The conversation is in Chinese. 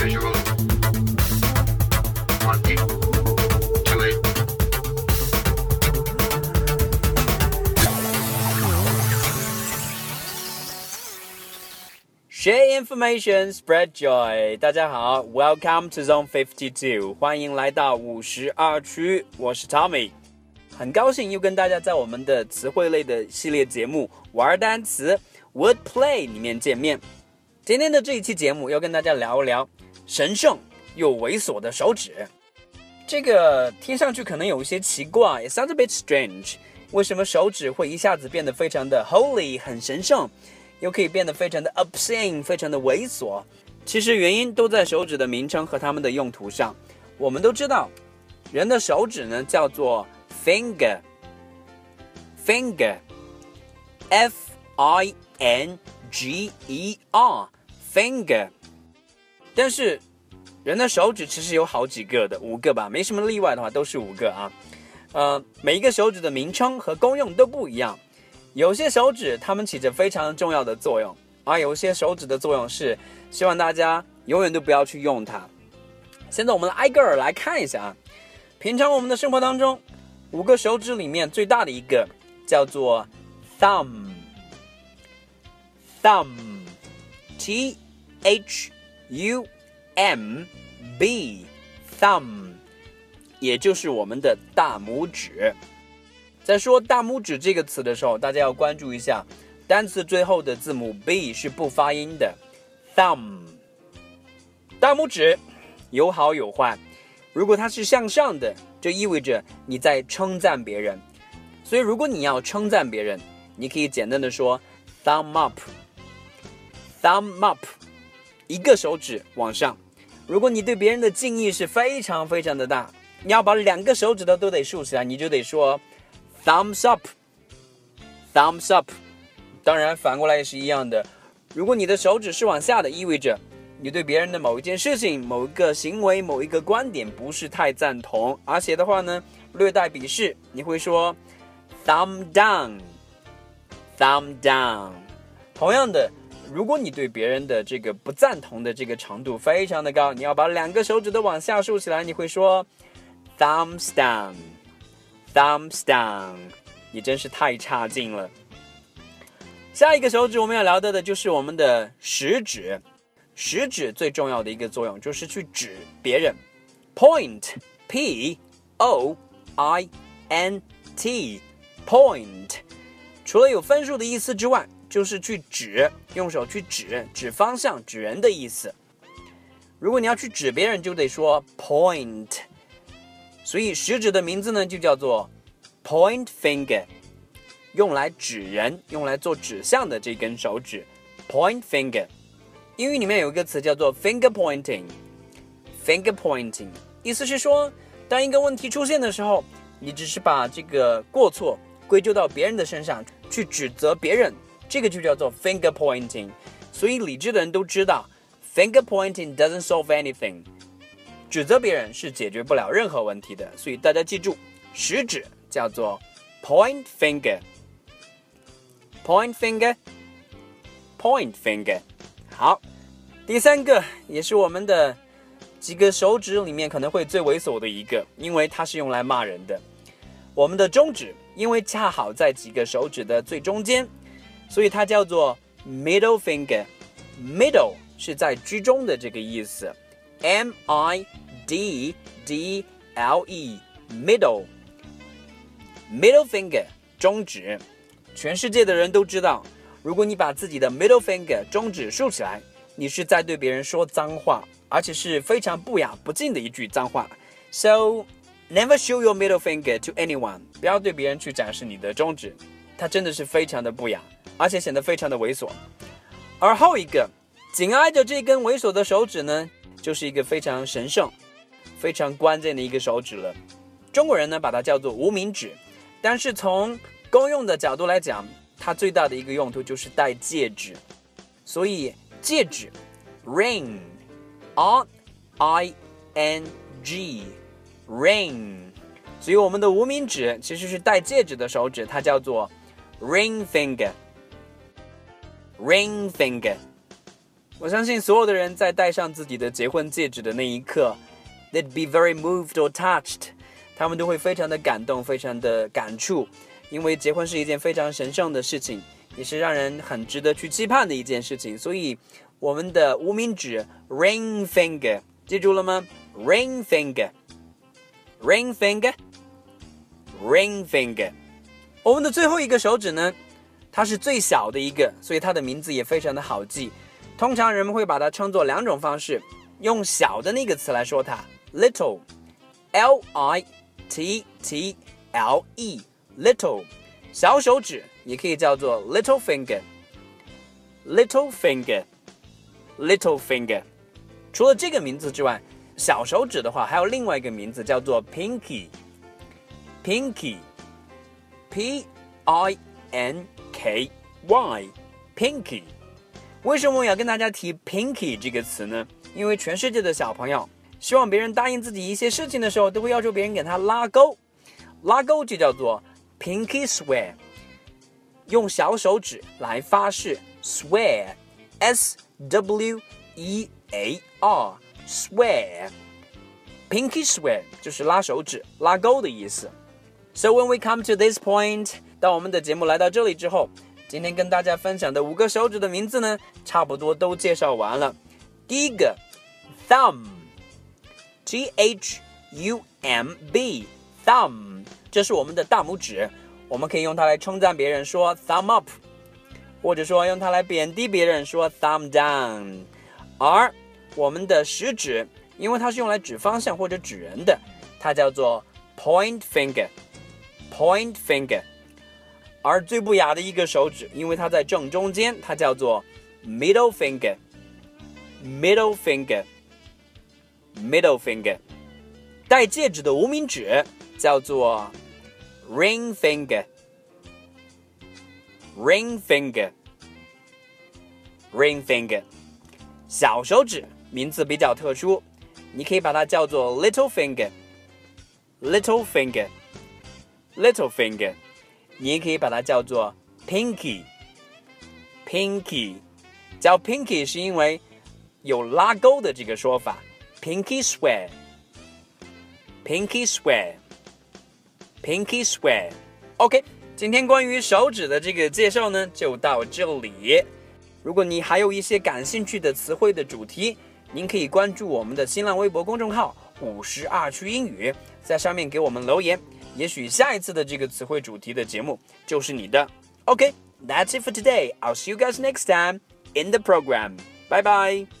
，Share information, spread joy。大家好，Welcome to Zone Fifty Two，欢迎来到五十二区，我是 Tommy。很高兴又跟大家在我们的词汇类的系列节目玩单词 Word Play 里面见面。今天的这一期节目要跟大家聊一聊神圣又猥琐的手指。这个听上去可能有一些奇怪，it sounds a bit strange。为什么手指会一下子变得非常的 holy 很神圣，又可以变得非常的 obscene 非常的猥琐？其实原因都在手指的名称和它们的用途上。我们都知道，人的手指呢叫做 finger，finger，F I N G E R finger，。但是人的手指其实有好几个的，五个吧，没什么例外的话都是五个啊。呃，每一个手指的名称和功用都不一样。有些手指它们起着非常重要的作用，而有些手指的作用是希望大家永远都不要去用它。现在我们挨个儿来看一下啊。平常我们的生活当中，五个手指里面最大的一个叫做 thumb，thumb t h u m b thumb，也就是我们的大拇指。在说大拇指这个词的时候，大家要关注一下，单词最后的字母 b 是不发音的，thumb。大拇指有好有坏，如果它是向上的，就意味着你在称赞别人。所以，如果你要称赞别人，你可以简单的说 thumb up thumb up，一个手指往上。如果你对别人的敬意是非常非常的大，你要把两个手指头都得竖起来，你就得说 thumbs up，thumbs up。当然，反过来也是一样的。如果你的手指是往下的，意味着你对别人的某一件事情、某一个行为、某一个观点不是太赞同，而且的话呢，略带鄙视，你会说 thumb down，thumb down。同样的，如果你对别人的这个不赞同的这个程度非常的高，你要把两个手指都往下竖起来，你会说 thumbs down，thumbs down。你真是太差劲了。下一个手指我们要聊到的就是我们的食指。食指最重要的一个作用就是去指别人，point，p o i n t，point。除了有分数的意思之外，就是去指，用手去指，指方向，指人的意思。如果你要去指别人，就得说 point。所以食指的名字呢，就叫做 point finger，用来指人，用来做指向的这根手指，point finger。英语里面有一个词叫做 finger pointing，finger pointing，意思是说，当一个问题出现的时候，你只是把这个过错归咎到别人的身上，去指责别人，这个就叫做 finger pointing。所以理智的人都知道，finger pointing doesn't solve anything，指责别人是解决不了任何问题的。所以大家记住，食指叫做 point finger，point finger，point finger。好，第三个也是我们的几个手指里面可能会最猥琐的一个，因为它是用来骂人的。我们的中指，因为恰好在几个手指的最中间，所以它叫做 middle finger。middle 是在居中的这个意思，m i d d l e，middle。middle finger 中指，全世界的人都知道。如果你把自己的 middle finger 中指竖起来，你是在对别人说脏话，而且是非常不雅不敬的一句脏话。So never show your middle finger to anyone，不要对别人去展示你的中指， 它真的是非常的不雅，而且显得非常的猥琐。而后一个紧挨着这根猥琐的手指呢，就是一个非常神圣、非常关键的一个手指了。中国人呢把它叫做无名指，但是从公用的角度来讲。它最大的一个用途就是戴戒指，所以戒指，ring，r i n g，ring，所以我们的无名指其实是戴戒指的手指，它叫做 ring finger，ring finger。 我相信所有的人在戴上自己的结婚戒指的那一刻，they'd be very moved or touched，他们都会非常的感动，非常的感触，因为结婚是一件非常神圣的事情，也是让人很值得去期盼的一件事情。所以，我们的无名指 ring finger，记住了吗？ring finger，ring finger，ring finger。 我们的最后一个手指呢，它是最小的一个，所以它的名字也非常的好记。通常人们会把它称作两种方式，用小的那个词来说它，little，l i t t l e，little，小手指也可以叫做 little finger，little finger，little finger。除了这个名字之外，小手指的话还有另外一个名字叫做 pinky，pinky P I N K Y，Pinky，为什么我要跟大家提 pinky 这个词呢？因为全世界的小朋友希望别人答应自己一些事情的时候，都会要求别人给他拉钩，拉钩就叫做 pinky swear，用小手指来发誓。Swear，s w e a r swear，pinky swear 就是拉手指、拉钩的意思。So when we come to this point，当我们的节目来到这里之后。今天跟大家分享的五个手指的名字呢，差不多都介绍完了。第一个，thumb，t h u m b，thumb，这是我们的大拇指，我们可以用它来称赞别人说 thumb up，或者说用它来贬低别人说 thumb down。而我们的食指，因为它是用来指方向或者指人的，它叫做 point finger finger，point finger。而最不雅的一个手指，因为它在正中间，它叫做 middle finger，middle finger，middle finger。戴戒指的无名指叫做 ring finger，ring finger，ring finger。小手指名字比较特殊，你可以把它叫做 little finger，little finger，little finger。 Little finger，你也可以把它叫做 pinky，pinky，叫 pinky 是因为有拉钩的这个说法，pinky swear，pinky swear，pinky swear。OK，今天关于手指的这个介绍呢，就到这里。如果你还有一些感兴趣的词汇的主题，您可以关注我们的新浪微博公众号“五十二区英语”，在上面给我们留言。也许下一次的这个词汇主题的节目就是你的。OK，that's it for today. I'll see you guys next time in the program. 拜拜